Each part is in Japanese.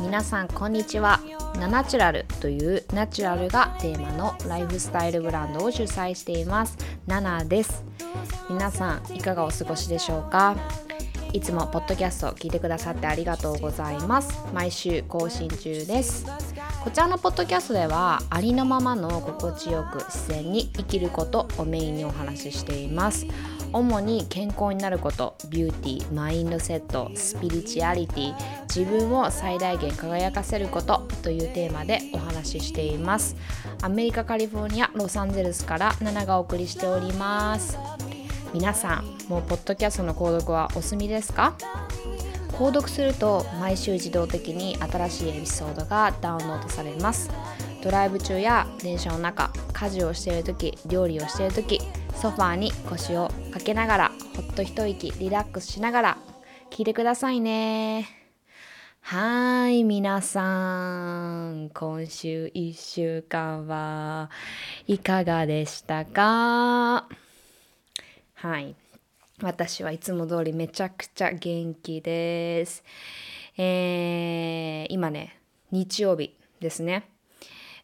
皆さんこんにちは。ナナチュラルというナチュラルがテーマのライフスタイルブランドを主催しています。ナナです。皆さんいかがお過ごしでしょうか？いつもポッドキャストを聞いてくださってありがとうございます。毎週更新中です。こちらのポッドキャストではありのままの心地よく自然に生きることをメインにお話ししています。主に健康になることビューティーマインドセットスピリチュアリティ自分を最大限輝かせることというテーマでお話ししています。アメリカカリフォルニアロサンゼルスからナナがお送りしております。皆さんもうポッドキャストの購読はお済みですか？購読すると毎週自動的に新しいエピソードがダウンロードされます。ドライブ中や電車の中家事をしている時料理をしている時ソファーに腰をかけながらほっと一息リラックスしながら聞いてくださいね。はい皆さん今週1週間はいかがでしたか？はい。私はいつも通りめちゃくちゃ元気です。えー、今ね日曜日ですね。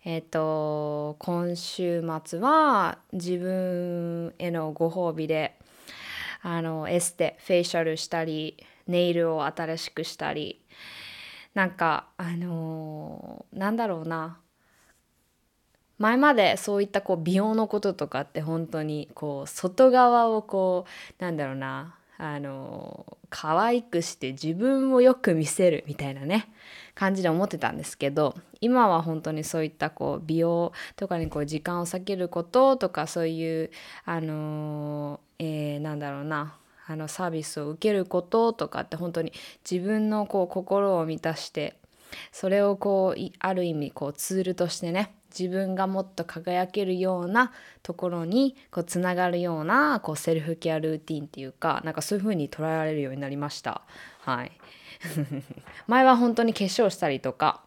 えっ、と今週末は自分へのご褒美であのエステフェイシャルしたりネイルを新しくしたりなんかあのー、なんだろうな。前までそういったこう美容のこととかって本当にこう外側をこうなんだろうな。あの可愛くして自分をよく見せるみたいなね。感じで思ってたんですけど今は本当にそういったこう美容とかにこう時間を割けることとかそういうあの、えー、なんだろうなあのサービスを受けることとかって本当に自分のこう心を満たしてそれをこうある意味こうツールとしてね自分がもっと輝けるようなところにこうつながるようなこうセルフケアルーティンっていうかなんかそういう風に捉えられるようになりました。はい前は本当に化粧したりとか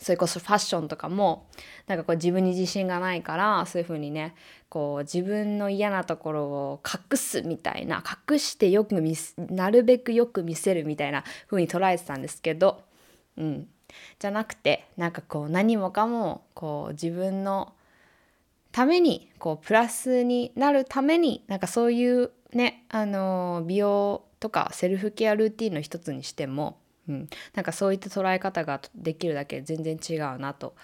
それこそファッションとかもなんかこう自分に自信がないからそういう風にねこう自分の嫌なところを隠すみたいな隠してよく見なるべくよく見せるみたいな風に捉えてたんですけど、うん、じゃなくてなんかこう何もかもこう自分のためにこうプラスになるためになんかそういうねあの美容とかセルフケアルーティンの一つにしても、うん、なんかそういった捉え方ができるだけ全然違うなと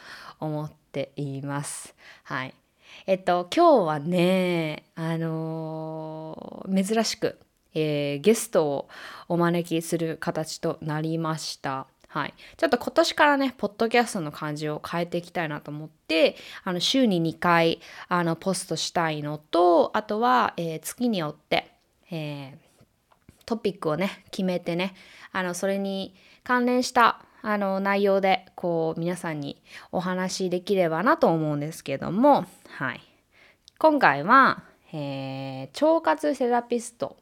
思っています。はい。えっと今日はねあのー、珍しく、えー、ゲストをお招きする形となりました。はい。ちょっと今年からね、ポッドキャストの感じを変えていきたいなと思って、あの、週に2回、あの、ポストしたいのと、あとは、えー、月によって、えー、トピックをね、決めてね、あの、それに関連した、あの、内容で、こう、皆さんにお話しできればなと思うんですけども、はい。今回は、えー、腸活セラピスト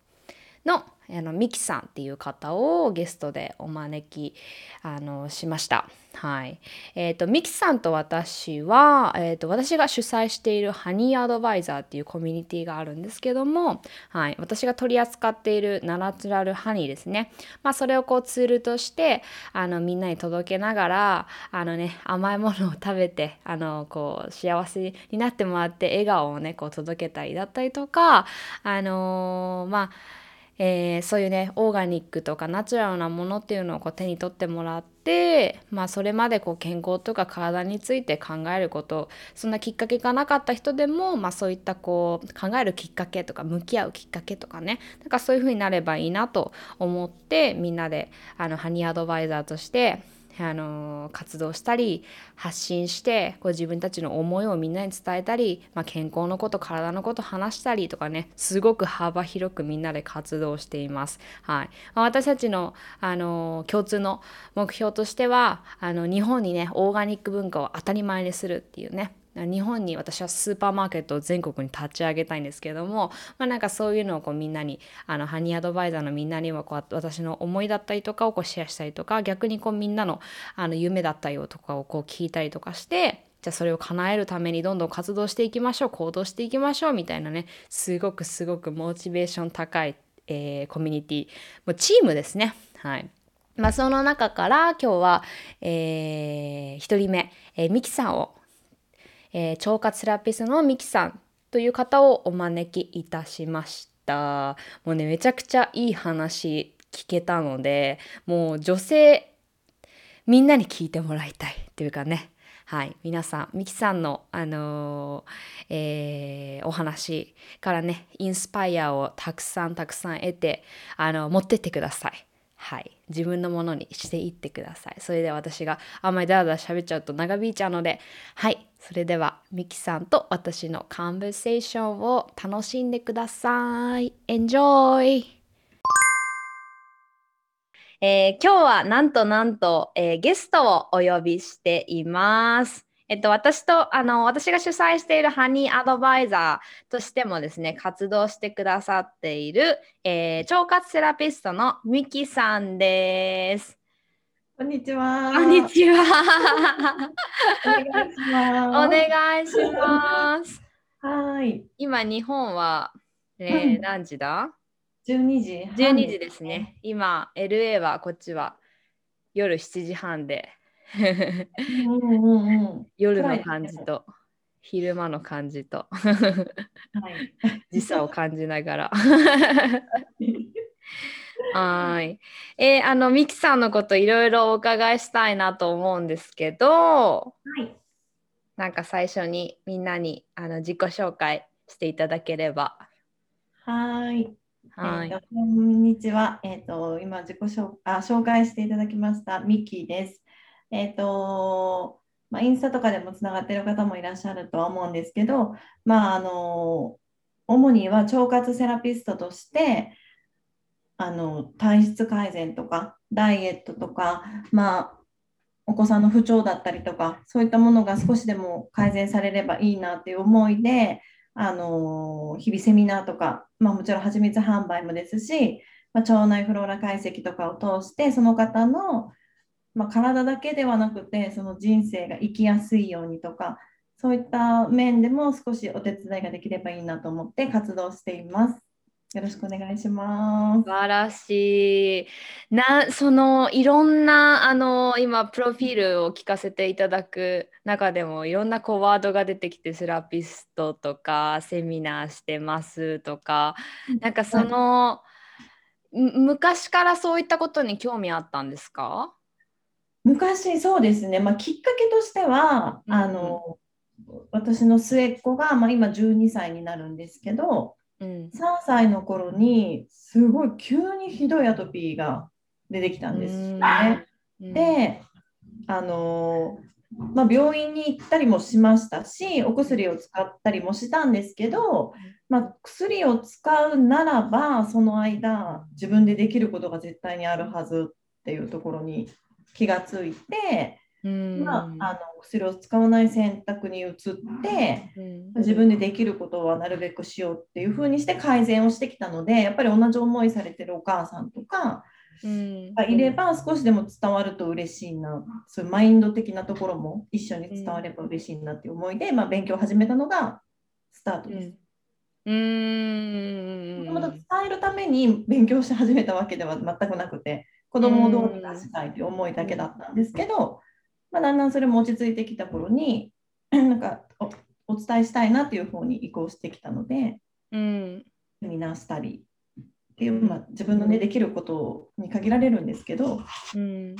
のあのミキさんっていう方をゲストでお招きあのしました。はい。えっ、ー、と、ミキさんと私は、えっ、ー、と、私が主催しているハニーアドバイザーっていうコミュニティがあるんですけども、はい。私が取り扱っているナナチュラルハニーですね。まあ、それをこうツールとして、あの、みんなに届けながら、あのね、甘いものを食べて、あの、こう、幸せになってもらって、笑顔をね、こう、届けたりだったりとか、あのー、まあ、えー、そういうねオーガニックとかナチュラルなものっていうのをこう手に取ってもらって、まあ、それまでこう健康とか体について考えることそんなきっかけがなかった人でも、まあ、そういったこう考えるきっかけとか向き合うきっかけとかねなんかそういう風になればいいなと思ってみんなであのハニーアドバイザーとしてあの活動したり発信してこう自分たちの思いをみんなに伝えたり、まあ、健康のこと体のこと話したりとかねすごく幅広くみんなで活動しています。はいまあ、私たちのあの共通の目標としてはあの日本にねオーガニック文化を当たり前にするっていうね日本に私はスーパーマーケットを全国に立ち上げたいんですけども、まあ、なんかそういうのをこうみんなにあのハニーアドバイザーのみんなにはこう私の思いだったりとかをこうシェアしたりとか逆にこうみんなのあの夢だったりとかをこう聞いたりとかしてじゃあそれを叶えるためにどんどん活動していきましょう行動していきましょうみたいなねすごくすごくモチベーション高い、えー、コミュニティもうチームですね。はい。まあ、その中から今日は、えー、1人目、えー、ミキさんを、えー、腸活セラピストのミキさんという方をお招きいたしました。もうねめちゃくちゃいい話聞けたのでもう女性みんなに聞いてもらいたいっていうかねはい、皆さん、ミキさんの、あのー、えー、お話からね、インスパイアをたくさんたくさん得て、あの、持ってってください。はい、自分のものにしていってください。それで私があんまりダラダラ喋っちゃうと長引いちゃうので、はい、それではミキさんと私のカンバセーションを楽しんでください。Enjoy! えー、今日はなんとなんと、えー、ゲストをお呼びしています。えっと、私とあの私が主催しているハニーアドバイザーとしてもですね活動してくださっている、えー、腸活セラピストのミキさんです。こんにちは。こんにちは。お願いします。お願いします。はい。今日本は、えー、うん、何時だ？12時半、ね、12時ですね。今、LA はこっちは夜7時半で夜の感じと昼間の感じと 時差を感じながら はい。えー、あのミキさんのこといろいろお伺いしたいなと思うんですけど、はい、なんか最初にみんなにあの自己紹介していただければ。はい。はい、えー、こんにちは。えっ、ー、と、今自己紹あ紹介していただきましたミキです。えっ、ー、と、まあ、インスタとかでもつながっている方もいらっしゃるとは思うんですけど、まあ、あの、主には腸活セラピストとして、あの体質改善とかダイエットとか、まあ、お子さんの不調だったりとかそういったものが少しでも改善されればいいなっていう思いであの日々セミナーとか、まあ、もちろん蜂蜜販売もですし、まあ、腸内フローラ解析とかを通してその方の、まあ、体だけではなくてその人生が生きやすいようにとかそういった面でも少しお手伝いができればいいなと思って活動しています。よろしくお願いします。素晴らしい。な、そのいろんなあの今プロフィールを聞かせていただく中でもいろんなこうワードが出てきてセラピストとかセミナーしてますとか、なんかその、はい、昔からそういったことに興味あったんですか？昔そうですね。まあきっかけとしては、うん、あの私の末っ子がまあ今12歳になるんですけど。うん、3歳の頃にすごい急にひどいアトピーが出てきたんですね。であのまあ、病院に行ったりもしましたしお薬を使ったりもしたんですけど、まあ、薬を使うならばその間自分でできることが絶対にあるはずっていうところに気がついてまあ、あの薬を使わない選択に移って、自分でできることはなるべくしようっていうふうにして改善をしてきたのでやっぱり同じ思いされてるお母さんとかがいれば少しでも伝わると嬉しいなそういうマインド的なところも一緒に伝われば嬉しいなっていう思いで、まあ、勉強を始めたのがスタートです。うん。また伝えるために勉強し始めたわけでは全くなくて子供をどうにかしたいという思いだけだったんですけど、まあ、だんだんそれも落ち着いてきた頃に なんかお伝えしたいなっていう方に移行してきたので、うん、セミナーしたりっていう、まあ、自分の、ね、できることに限られるんですけど、うん、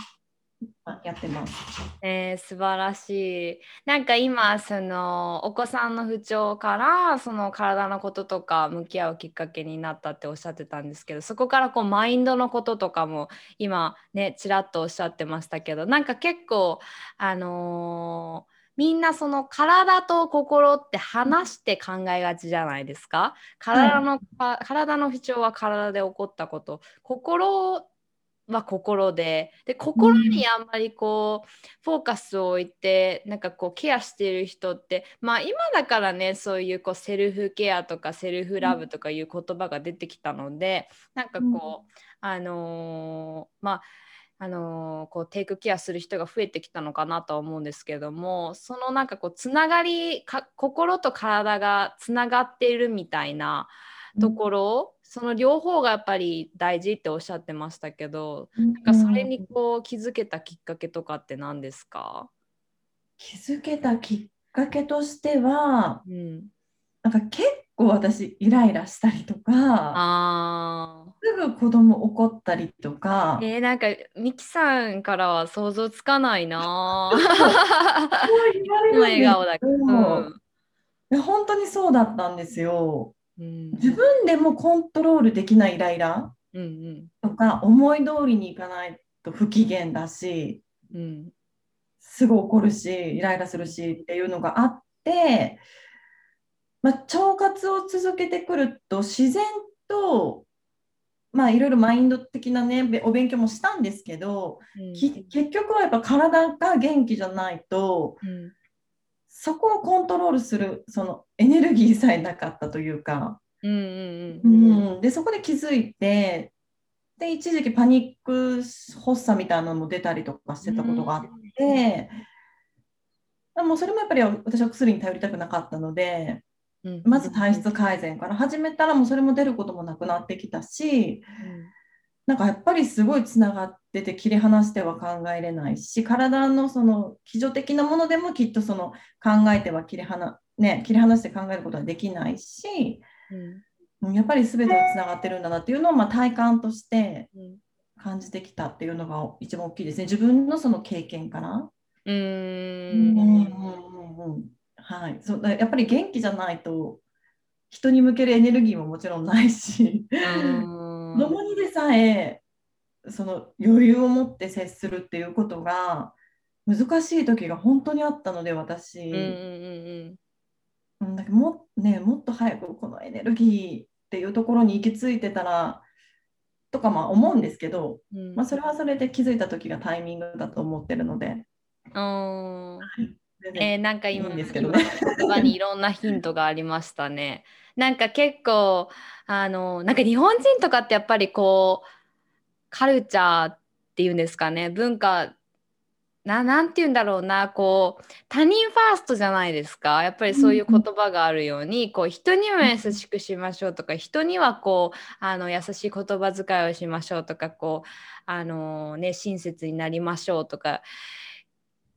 やってます。えー、素晴らしい。なんか今そのお子さんの不調からその体のこととか向き合うきっかけになったっておっしゃってたんですけどそこからこうマインドのこととかも今ねちらっとおっしゃってましたけどなんか結構あのーみんなその体と心って話して考えがちじゃないですか？体の、はい、体の不調は体で起こったこと心は心で。で心にあんまりこう、フォーカスを置いてなんかこうケアしてる人ってまあ今だからねそういうこうセルフケアとかセルフラブとかいう言葉が出てきたので、うん、なんかこう、あのー、まああのー、こうテイクケアする人が増えてきたのかなとは思うんですけどもそのなんかこうつながりか心と体がつながっているみたいなところその両方がやっぱり大事っておっしゃってましたけど、うん、なんかそれにこう気づけたきっかけとかって何ですか？気づけたきっかけとしては、うん、なんか結構私イライラしたりとかあすぐ子供怒ったりとか。えー、なんかミキさんからは想像つかないな今笑 顔だけど、うん、本当にそうだったんですよ、うん、自分でもコントロールできないイライラとか、うん。うん、思い通りにいかないと不機嫌だし、うん、すぐ怒るしイライラするしっていうのがあってまあ、腸活を続けてくると自然とまあいろいろマインド的なねお勉強もしたんですけど、うん、結局はやっぱ体が元気じゃないと、うん、そこをコントロールするそのエネルギーさえなかったというか、うんでそこで気づいてで一時期パニック発作みたいなのも出たりとかしてたことがあって、うん、もうそれもやっぱり私は薬に頼りたくなかったので。まず体質改善から始めたらもうそれも出ることもなくなってきたし、なんかやっぱりすごいつながってて切り離しては考えれないし体のその基準的なものでもきっとその考えては切り離,、ね、切り離して考えることはできないし、うん、やっぱり全てはつながってるんだなっていうのをまあ体感として感じてきたっていうのが一番大きいですね。自分のその経験から。うん。うんうんうんはい、そうやっぱり元気じゃないと人に向けるエネルギーももちろんないし子供にでさえその余裕を持って接するっていうことが難しい時が本当にあったので私、うんうんうん、だも,、ね、もっと早くこのエネルギーっていうところに行き着いてたらとかまあ思うんですけど、うん、まあ、それはそれで気づいた時がタイミングだと思ってるので。はい。えー、なんか今、いいですけどね、言葉にいろんなヒントがありましたね。なんか結構あのなんか日本人とかってやっぱりこうカルチャーっていうんですかね。文化ななんて言うんだろうな。こう他人ファーストじゃないですか。やっぱりそういう言葉があるように、うん、こう人には優しくしましょうとか人にはこうあの優しい言葉遣いをしましょうとかこうあの、ね、親切になりましょうとか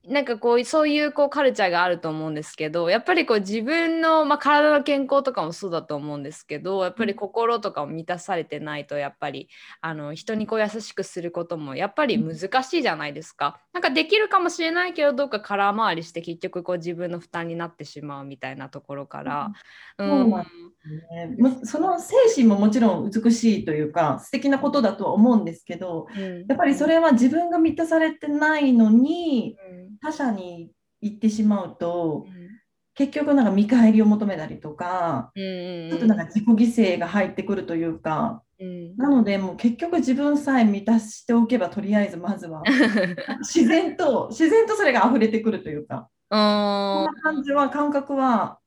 なんかこうそういうこうカルチャーがあると思うんですけどやっぱりこう自分の、まあ、体の健康とかもそうだと思うんですけどやっぱり心とかも満たされてないとやっぱりあの人にこう優しくすることもやっぱり難しいじゃないですか。なんかできるかもしれないけどどうか空回りして結局こう自分の負担になってしまうみたいなところから。うん、うん。ね、その精神ももちろん美しいというか素敵なことだとは思うんですけど、うん、やっぱりそれは自分が満たされてないのに、うん他者に行ってしまうと、うん、結局なんか見返りを求めたりとか、うんうんうん、ちょっとなんか自己犠牲が入ってくるというか、うん、なのでもう結局自分さえ満たしておけばとりあえずまずは 自然と自然とそれが溢れてくるというかそんな感じは感覚は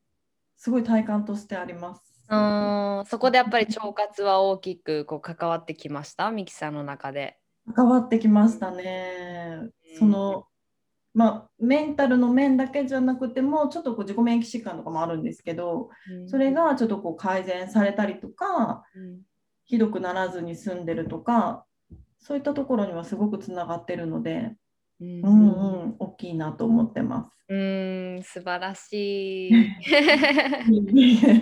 すごい体感としてあります。うんそこでやっぱり腸活は大きくこう関わってきました？ミキさんの中で。関わってきましたね。そのまあ、メンタルの面だけじゃなくてもちょっとこう自己免疫疾患とかもあるんですけど、うん、それがちょっとこう改善されたりとか、うん、ひどくならずに済んでるとかそういったところにはすごくつながってるので、うん、うんうん大きいなと思ってます。うん素晴らしい。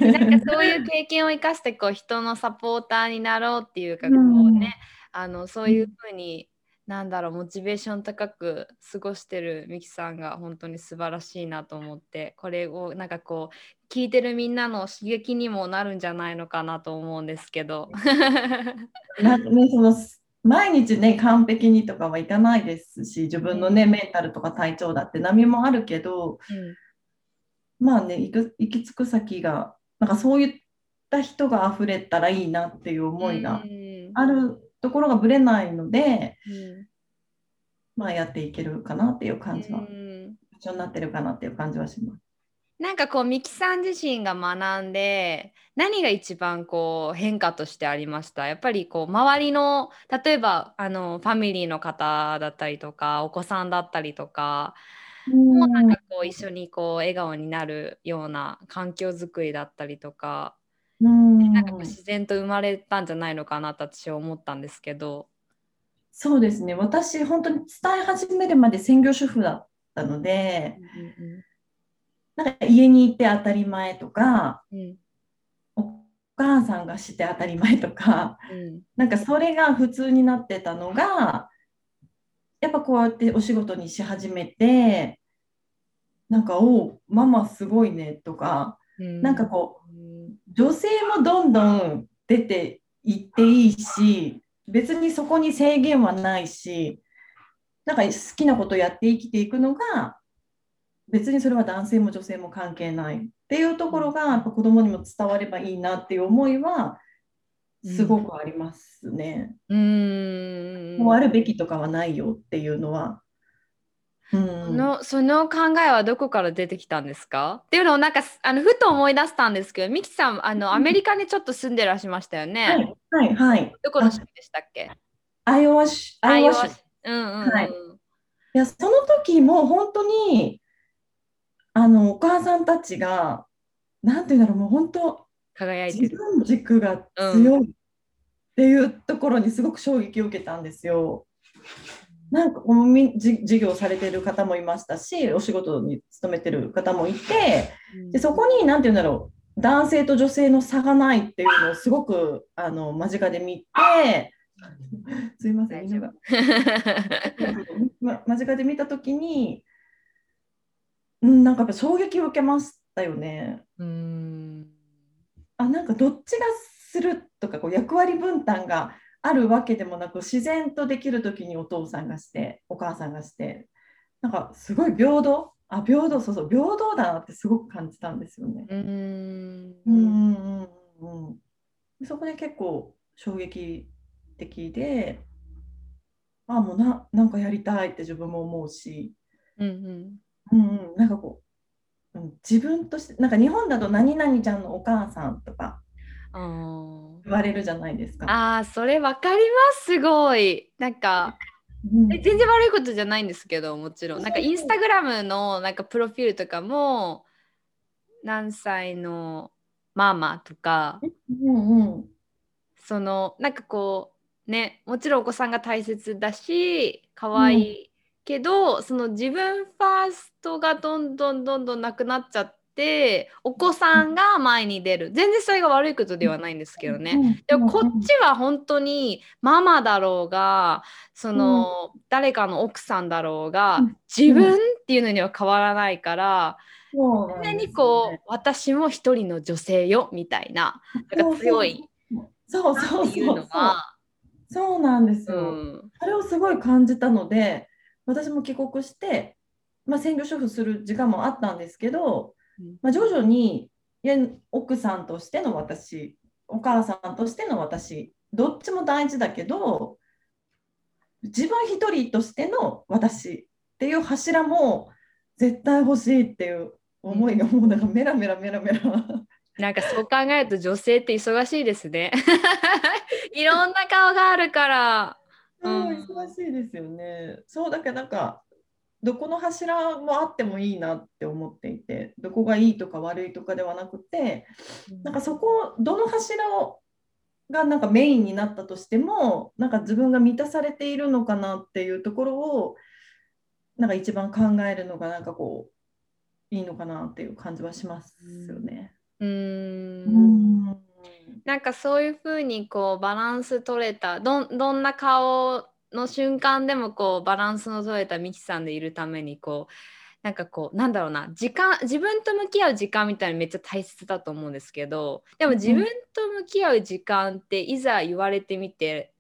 なんかそういう経験を生かしてこう人のサポーターになろうっていうかこうね、あのそういうふうになんだろうモチベーション高く過ごしてるミキさんが本当に素晴らしいなと思ってこれをなんかこう聞いてるみんなの刺激にもなるんじゃないのかなと思うんですけど。なね、その毎日ね完璧にとかはいかないですし自分のね、うん、メンタルとか体調だって波もあるけど、うん、まあね行く行き着く先がなんかそういった人が溢れたらいいなっていう思いがあるところがぶれないので、うん、まあやっていけるかなっていう感じは、一緒になってるかなっていう感じはします。なんかこうミキさん自身が学んで何が一番こう変化としてありました？やっぱりこう周りの例えばあのファミリーの方だったりとかお子さんだったりとかもうなんかこう一緒にこう笑顔になるような環境づくりだったりとか、うん。なんか自然と生まれたんじゃないのかなと私は思ったんですけど。そうですね。私本当に伝え始めるまで専業主婦だったので、うんうんうん、なんか家にいて当たり前とか、うん、お母さんがして当たり前とか、うん、なんかそれが普通になってたのがやっぱこうやってお仕事にし始めてなんか「おママすごいね」とか、うん、なんかこう女性もどんどん出ていっていいし別にそこに制限はないしなんか好きなことやって生きていくのが別にそれは男性も女性も関係ないっていうところがやっぱ子供にも伝わればいいなっていう思いはすごくありますね。うん、もうあるべきとかはないよっていうのはうん、のその考えはどこから出てきたんですか？っていうのをなんかあのふと思い出したんですけどミキさんあのアメリカにちょっと住んでらっしゃいましたよね？はい、はい、はい。どこの州でしたっけ？アイオワ州。アイオワ州。うんうん、うん、はい。いやその時も本当にあのお母さんたちがなんていうんだろうもう本当輝いてる自分軸が強いっていうところにすごく衝撃を受けたんですよ。なんか授業されてる方もいましたしお仕事に勤めてる方もいてでそこに何て言うんだろう男性と女性の差がないっていうのをすごくあの間近で見てすいません。ま、間近で見た時に、うん、なんかやっぱ衝撃を受けましたよね。うん。あなんかどっちがするとかこう役割分担があるわけでもなく自然とできる時にお父さんがしてお母さんがしてなんかすごい平等あ平等そうそう平等だなってすごく感じたんですよね。うん。うんうんそこで結構衝撃的であもうななんかやりたいって自分も思うし、うんうん。うんうん、なんかこう、うん、自分としてなんか日本だと何々ちゃんのお母さんとか言われるじゃないですか。ああ、それわかります、すごい。なんか、うん、全然悪いことじゃないんですけど、もちろん。なんかインスタグラムのなんかプロフィールとかも、何歳のママとか、うんうん、そのなんかこうねもちろんお子さんが大切だし可愛いけど、うん、その自分ファーストがどんどんどんどんなくなっちゃっってお子さんが前に出る全然それが悪いことではないんですけどねでもこっちは本当にママだろうがその、誰かの奥さんだろうが自分っていうのには変わらないから。常にこう私も一人の女性よみたいななんか強いそうそうそうそうなんですよ、うん、それをすごい感じたので私も帰国して、まあ、専業主婦する時間もあったんですけどまあ、徐々に奥さんとしての私お母さんとしての私どっちも大事だけど自分一人としての私っていう柱も絶対欲しいっていう思いがもうなんかメラメラメラメラ。なんかそう考えると女性って忙しいですね。いろんな顔があるから。うん、忙しいですよね。そうだけどなんかどこの柱もあってもいいなって思っていてどこがいいとか悪いとかではなくてなんかそこどの柱をがなんかメインになったとしてもなんか自分が満たされているのかなっていうところをなんか一番考えるのがなんかこういいのかなっていう感じはしますよね。うん。なんかそういうふうにこうバランス取れたどどんな顔の瞬間でもこうバランスの取れたミキさんでいるためにこうなんかこうなんだろうな時間自分と向き合う時間みたいなめっちゃ大切だと思うんですけどでも自分と向き合う時間っていざ言われてみて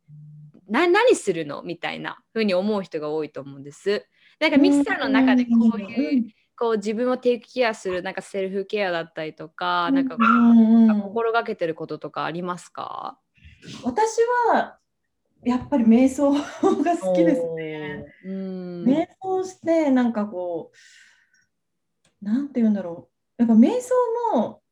な何するのみたいな風に思う人が多いと思うんです。なんかミキさんの中でこういうこう自分をテイクケアするなんかセルフケアだったりとかなんか心がけてることとかありますか？私はやっぱり瞑想が好きですね。瞑想してなんかこうなんて言うんだろう。やっぱ瞑想も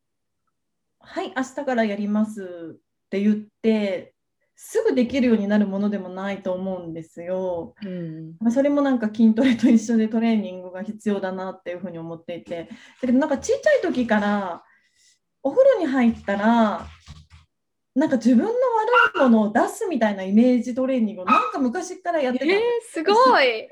「はい明日からやります」って言ってすぐできるようになるものでもないと思うんですよ。うん、それもなんか筋トレと一緒でトレーニングが必要だなっていうふうに思っていて。だけどなんかちっちゃい時からお風呂に入ったらなんか自分の悪いものを出すみたいなイメージトレーニングをなんか昔からやってた、えー、すごい。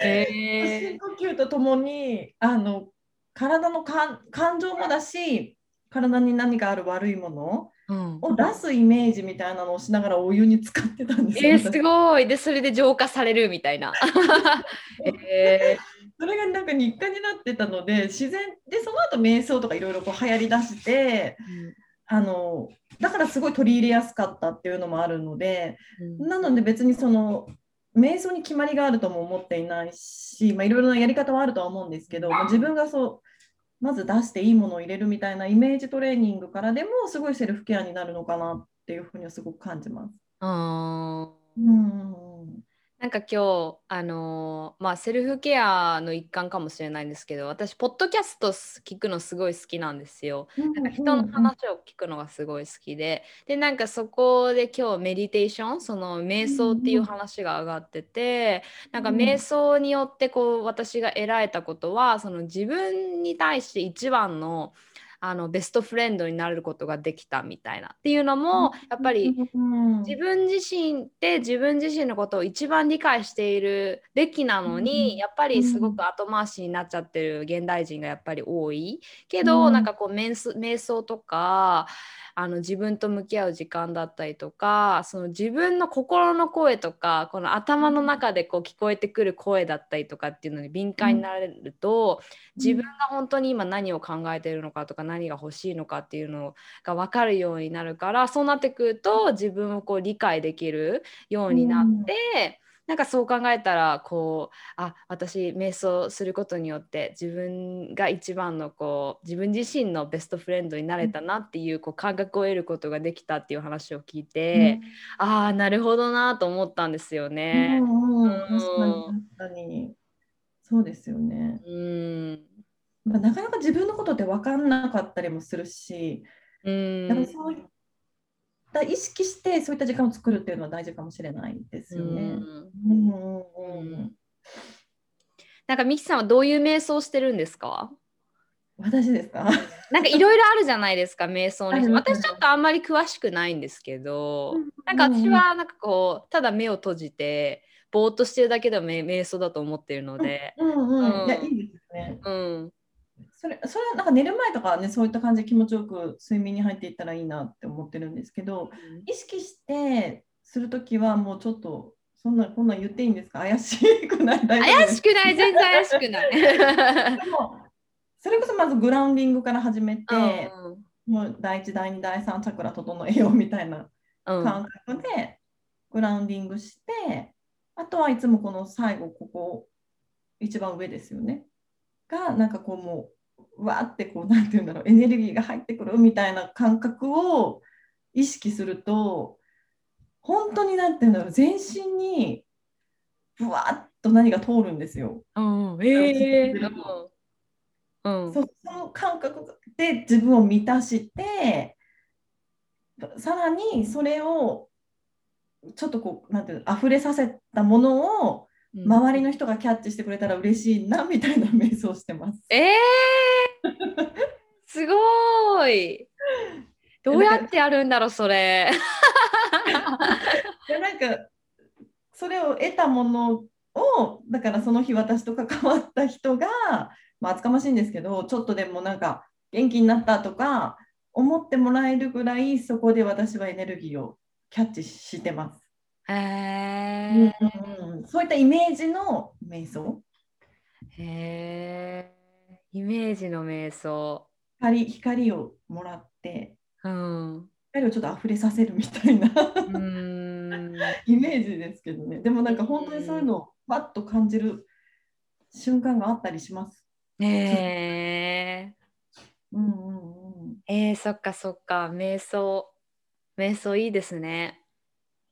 えー、呼吸とともにあの体の感情もだし体に何かある悪いものを出すイメージみたいなのをしながらお湯に使ってたんですよ。えー、すごい。でそれで浄化されるみたいな。えー、それがなんか日課になってたので自然でその後瞑想とかいろいろ流行りだして、うん、あのだからすごい取り入れやすかったっていうのもあるので、うん、なので別にその瞑想に決まりがあるとも思っていないし、まあ、いろいろなやり方はあるとは思うんですけど、まあ、自分がそうまず出していいものを入れるみたいなイメージトレーニングからでもすごいセルフケアになるのかなっていうふうにはすごく感じます。あうんなんか今日あのー、まあセルフケアの一環かもしれないんですけど私ポッドキャスト聞くのすごい好きなんですよ。なんか人の話を聞くのがすごい好きででなんかそこで今日メディテーションその瞑想っていう話が上がっててなんか瞑想によってこう私が得られたことはその自分に対して一番のあのベストフレンドになることができたみたいなっていうのもやっぱり自分自身って自分自身のことを一番理解しているべきなのにやっぱりすごく後回しになっちゃってる現代人がやっぱり多いけどなんかこう瞑想とかあの自分と向き合う時間だったりとかその自分の心の声とかこの頭の中でこう聞こえてくる声だったりとかっていうのに敏感になれると、自分が本当に今何を考えてるのかとか何が欲しいのかっていうのが分かるようになるからそうなってくると自分をこう理解できるようになって。なんかそう考えたらこうあ私瞑想することによって自分が一番のこう自分自身のベストフレンドになれたなっていうこう感覚を得ることができたっていう話を聞いて、うん、ああなるほどなと思ったんですよね。うんうん、確かに確かにそうですよね。うんまあ、なかなか自分のことって分かんなかったりもするし、うん、そういだ意識してそういった時間を作るっていうのは大事かもしれないですよね。うん、うん、なんかミキさんはどういう瞑想してるんですか？私ですか？なんかいろいろあるじゃないですか瞑想に。私ちょっとあんまり詳しくないんですけど、なんか私はなんかこうただ目を閉じてぼーっとしてるだけでも瞑想だと思ってるので。うんうん。うん、いやいいですね。うん、それそれはなんか寝る前とかねそういった感じで気持ちよく睡眠に入っていったらいいなって思ってるんですけど、うん、意識してする時はもうちょっとそんなこんなん言っていいんですか？怪しくない？怪しくない。全然怪しくない。でもそれこそまずグラウンディングから始めて、うん、もう第1第2第3チャクラ整えようみたいな感覚でグラウンディングして、あとはいつもこの最後ここ一番上ですよね。がなんかこうもうわーってこうなんて言うんだろうエネルギーが入ってくるみたいな感覚を意識すると本当になんて言うんだろう全身にぶわっと何が通るんですよ。うん、えー、うん、その感覚で自分を満たしてさらにそれをちょっとこうなんていうの溢れさせたものを周りの人がキャッチしてくれたら嬉しいなみたいな瞑想してます。えー、すごい。どうやってやるんだろうそれ。なんかそれを得たものをだからその日私と関わった人が、まあ、厚かましいんですけどちょっとでもなんか元気になったとか思ってもらえるぐらいそこで私はエネルギーをキャッチしてます。へうん、そういったイメージの瞑想。へえ、イメージの瞑想。光光をもらって、うん、光をちょっと溢れさせるみたいなイメージですけどね。でもなんか本当にそういうのをわっと感じる瞬間があったりします。へえ。うんうんうん。えー、そっかそっか、瞑想。瞑想いいですね。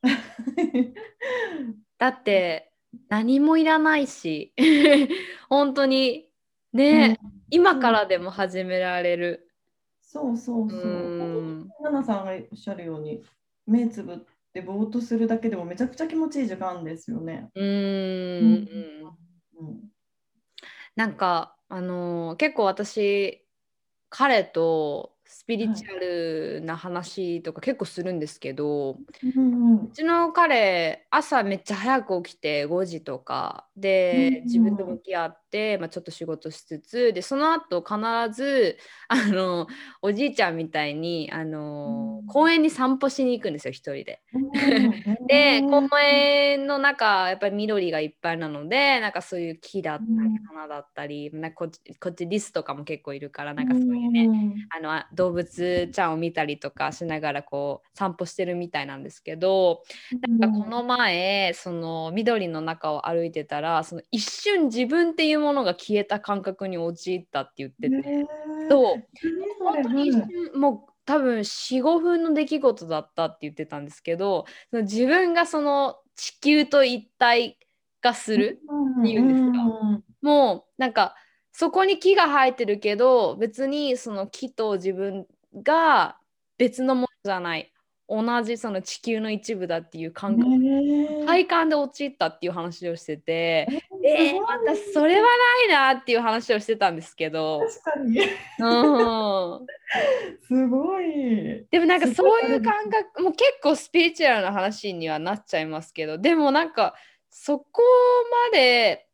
だって何もいらないし 本当にね、うん、今からでも始められる。そうそうそう。奈々さんがおっしゃるように目つぶってぼーっとするだけでもめちゃくちゃ気持ちいい時間ですよね。うん。うん。なんかあのー、結構私彼とスピリチュアルな話とか結構するんですけど、うんうちの彼朝めっちゃ早く起きて5時とか。で自分と向き合って、まあ、ちょっと仕事しつつでその後必ず あのおじいちゃんみたいにあの、公園に散歩しに行くんですよ一人で。で公園の中やっぱり緑がいっぱいなのでなんかそういう木だったり花だったりなんかこっちこっちリスとかも結構いるからなんかそういうねあの動物ちゃんを見たりとかしながらこう散歩してるみたいなんですけどなんかこの前その緑の中を歩いてたらその一瞬自分っていうものが消えた感覚に陥ったって言ってて、そう。本当に一瞬もう多分45分の出来事だったって言ってたんですけどその自分がその地球と一体化するっていうんですか、もうなんかそこに木が生えてるけど別にその木と自分が別のものじゃない。同じその地球の一部だっていう感覚、体感で陥ったっていう話をしてて、えー、私それはないなっていう話をしてたんですけど。確かに、うん、すごい。でもなんかそういう感覚もう結構スピリチュアルな話にはなっちゃいますけど。でもなんかそこまで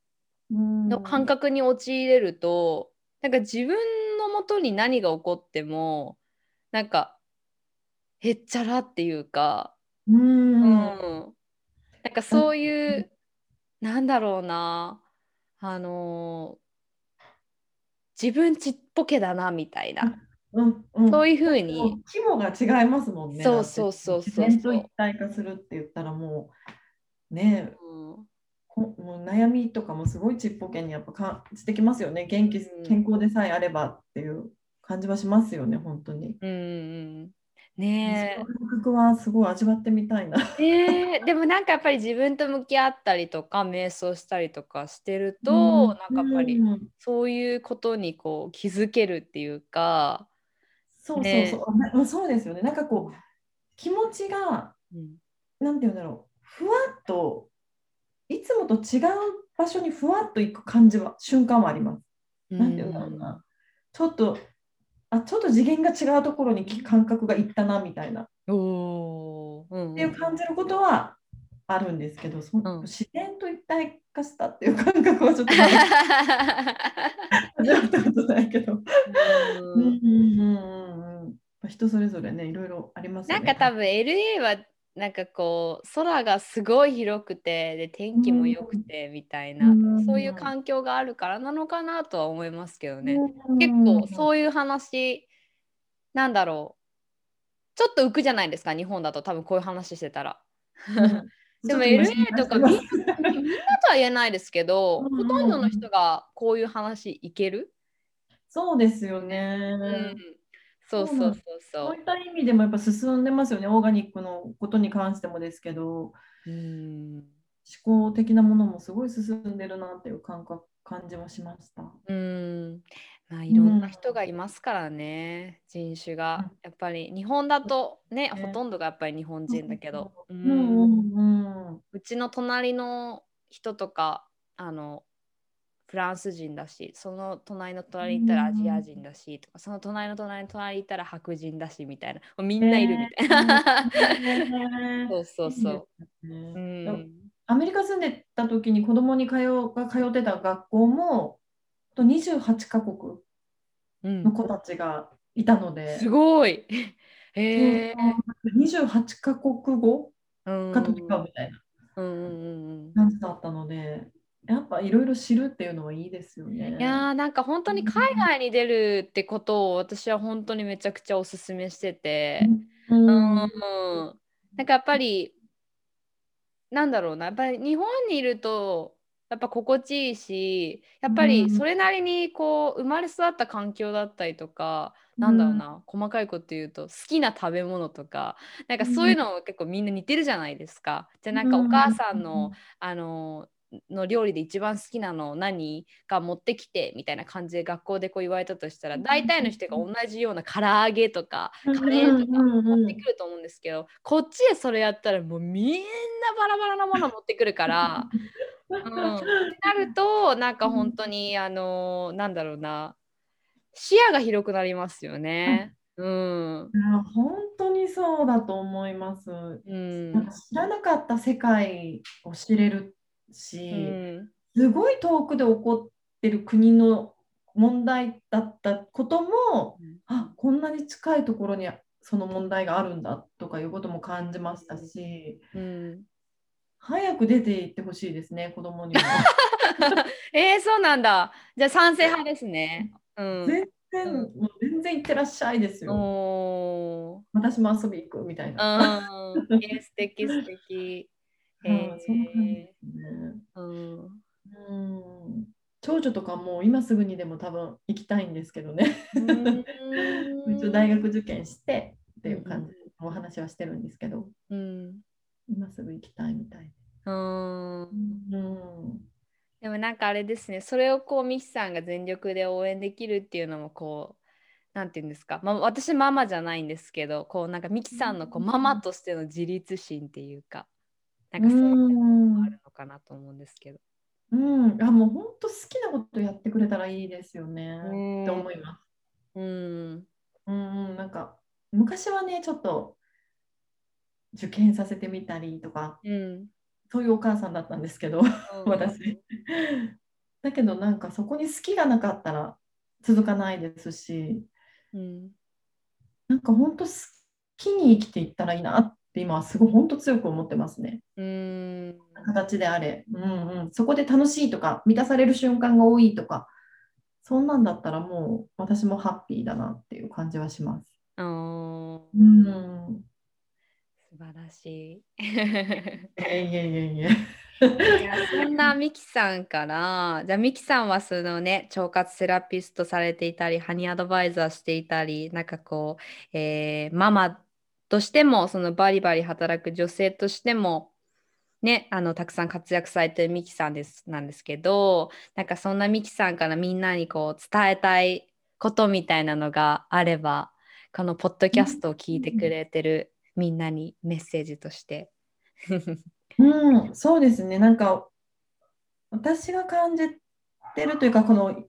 の感覚に陥れると、なんか自分のもとに何が起こってもなんかへっちゃらっていうか、うん、なんかそういうなんだろうなあの自分ちっぽけだなみたいな、うん。うん、そういうふうに。規模が違いますもんね。そうそうそうそう自然と一体化するって言ったらもうね。え、うんもう悩みとかもすごいちっぽけにやっぱ感じてきますよね元気、健康でさえあればっていう感じはしますよね本当に。うんうんねえ。感覚はすごい味わってみたいな。えー、でもなんかやっぱり自分と向き合ったりとか瞑想したりとかしてると、うん、なんかやっぱりそういうことにこう気づけるっていうか。そうそうそう、ね、そうですよね。なんかこう気持ちが、うん、なんて言うんだろうふわっといつもと違う場所にふわっと行く感じは瞬間はあります。なんて言うんだろうな。ちょっとあちょっと次元が違うところに感覚がいったなみたいな。おうんうん、っていう感じることはあるんですけど、その自然と一体化したっていう感覚はちょっと味 わったことないけど。人それぞれねいろいろありますよね。なんか多分 LA はなんかこう空がすごい広くてで天気も良くてみたいな、うん、そういう環境があるからなのかなとは思いますけどね、うん、結構そういう話なんだろう。ちょっと浮くじゃないですか日本だと多分こういう話してたら。うん。でも LA とか みんなとは言えないですけど、ほとんどの人がこういう話いける？そうですよね。そうそうそうそう。そういった意味でもやっぱ進んでますよね、オーガニックのことに関してもですけど、うん。思考的なものもすごい進んでるなっていう感覚感じはしました。うん。まあ、いろんな人がいますからね、うん、人種が。やっぱり日本だとね、ほとんどがやっぱり日本人だけど、うちの隣の人とかあのフランス人だしその隣の隣に行ったらアジア人だしとかその隣の隣の隣に行ったら白人だしみたいな。みんないるみたいな、えー、そうそうそう、うん、アメリカ住んでた時に子供に通が通ってた学校も28カ国の子たちがいたので、うん、すごい。へえ。28カ国語が飛び交うみたいな感じだったので、やっぱいろいろ知るっていうのはいいですよね。いやーなんか本当に海外に出るってことを私は本当にめちゃくちゃおすすめしてて、うん、うん、なんかやっぱりなんだろうなやっぱり日本にいるとやっぱ心地いいしやっぱりそれなりにこう生まれ育った環境だったりとか、うん、なんだろうな細かいこと言うと好きな食べ物とかなんかそういうの結構みんな似てるじゃないですか。じゃあなんかお母さんの、あのの料理で一番好きなの何か持ってきてみたいな感じで学校でこう言われたとしたら大体の人が同じような唐揚げとかカレーとか持ってくると思うんですけどこっちでそれやったらもうみんなバラバラなもの持ってくるから。うん、ってなるとなんか本当にあのなんだろうな視野が広くなりますよね。うん、本当にそうだと思います。うん、知らなかった世界を知れるし、うん、すごい遠くで起こってる国の問題だったことも、うん、あこんなに近いところにその問題があるんだとかいうことも感じましたし、うん、早く出ていってほしいですね子供にも。えー、そうなんだ。じゃあ賛成派ですね。うん、全然、もう全然行ってらっしゃいですよ。私も遊び行くみたいな。うん、えー、素敵素敵。えー、そんな感じですね。うん。うん。長女とかも今すぐにでも多分行きたいんですけどね。一応大学受験してっていう感じでお話はしてるんですけど、うん、今すぐ行きたいみたいうん、でもなんかあれですね。それをこうミキさんが全力で応援できるっていうのもこうなんて言うんですか、まあ、私ママじゃないんですけどこうなんかミキさんのこうママとしての自立心っていうかなんかそういうのもあるのかなと思うんですけど。うん、あもう本当好きなことやってくれたらいいですよねって思います。うん、うん、なんか昔はねちょっと受験させてみたりとか、うん、そういうお母さんだったんですけど、私。だけどなんかそこに好きがなかったら続かないですし、うん、なんか本当好きに生きていったらいいなって今はすごい本当強く思ってますね。うん形であれ、うんうん、そこで楽しいとか満たされる瞬間が多いとかそんなんだったらもう私もハッピーだなっていう感じはします。うん、素晴らしい。いやいやいやいや。そんなミキさんからじゃあミキさんはそのね腸活セラピストされていたりハニーアドバイザーしていたりなんかこう、えー、ママとしてもそのバリバリ働く女性としてもねあのたくさん活躍されてるミキさんですなんですけどなんかそんなミキさんからみんなにこう伝えたいことみたいなのがあればこのポッドキャストを聞いてくれてるみんなにメッセージとして。うん、そうですね。なんか私が感じてるというかこの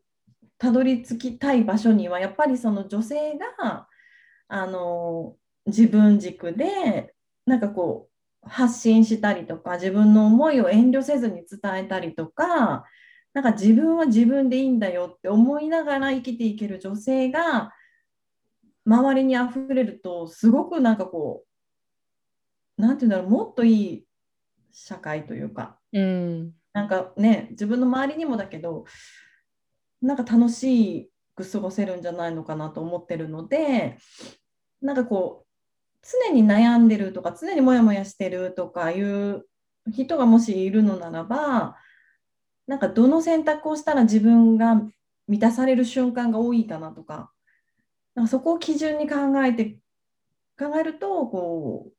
たどり着きたい場所にはやっぱりその女性があの自分軸でなんかこう発信したりとか自分の思いを遠慮せずに伝えたりとかなんか自分は自分でいいんだよって思いながら生きていける女性が周りにあふれるとすごくなんかこうなんていうんだろうもっといい社会というか、うん、なんかね自分の周りにもだけどなんか楽しく過ごせるんじゃないのかなと思ってるのでなんかこう常に悩んでるとか常にモヤモヤしてるとかいう人がもしいるのならばなんかどの選択をしたら自分が満たされる瞬間が多いかなとかなんかそこを基準に考えて考えるとこ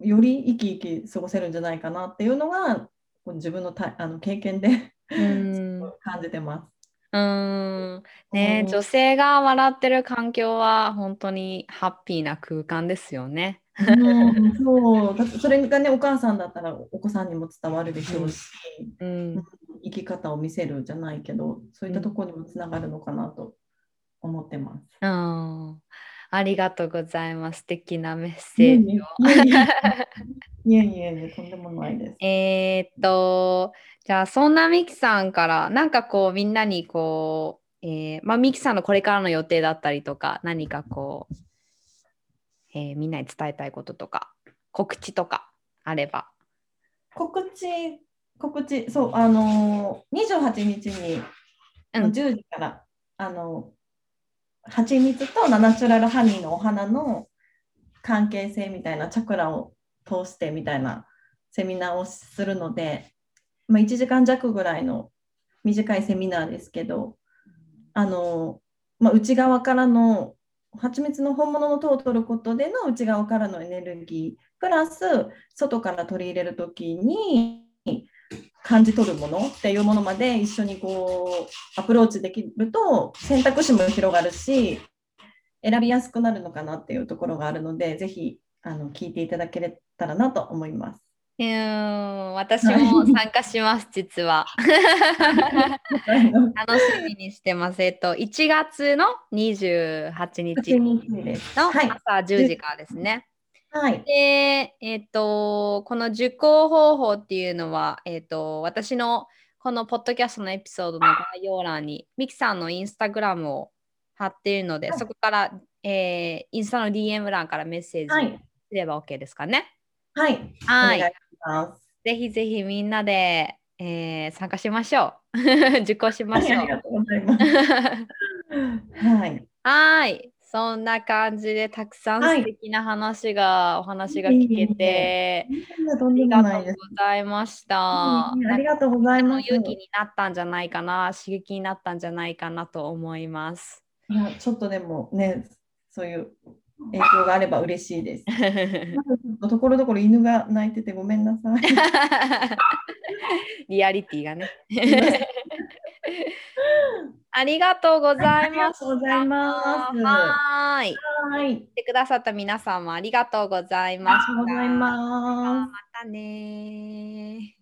うより生き生き過ごせるんじゃないかなっていうのが自分のたあの経験で 感じてます。うん。ね、女性が笑ってる環境は本当にハッピーな空間ですよね。うん、そう。だそれがねお母さんだったらお子さんにも伝わるでしょうし、うん、生き方を見せるじゃないけどそういったところにもつながるのかなと思ってます。うん。ありがとうございます。素敵なメッセージを。いやいやいや、とんでもないです。えっと、じゃあ、そんなミキさんから、なんかこう、みんなにこう、えー、まあ、ミキさんのこれからの予定だったりとか、何かこう、えー、みんなに伝えたいこととか、告知とかあれば。告知、告知、そう、あのー、28日に、うん、10時から、あの蜂蜜とナチュラルハニーのお花の関係性みたいなチャクラを通してみたいなセミナーをするので、まあ、1時間弱ぐらいの短いセミナーですけどあの、まあ、内側からの蜂蜜の本物の糖を取ることでの内側からのエネルギープラス外から取り入れる時に感じ取るものっていうものまで一緒にこうアプローチできると選択肢も広がるし選びやすくなるのかなっていうところがあるのでぜひあの聞いていただけたらなと思います。うん私も参加します、実は。楽しみにしてます。えっと、1月の28日の朝10時からですね。はい、で、えっと、この受講方法っていうのは、えっと、私のこのポッドキャストのエピソードの概要欄に、ミキさんのインスタグラムを貼っているので、はい、そこから、えー、インスタの DM 欄からメッセージすれば OK ですかね。はい。はい。ぜひぜひみんなで、えー、参加しましょう。受講しましょう。ありがとうございます。はい。はい。そんな感じでたくさん素敵な話が、はい、お話が聞けて、ありがとうございました。ありがとうございます。勇気になったんじゃないかな、刺激になったんじゃないかなと思います。いや、ちょっとでもね、そういう影響があれば嬉しいです。ところどころ犬が泣いててごめんなさい。リアリティがね。ありがとうございます。ございます。はい。はい。来てくださった皆さんもありがとうございました。ありがとうございます。またね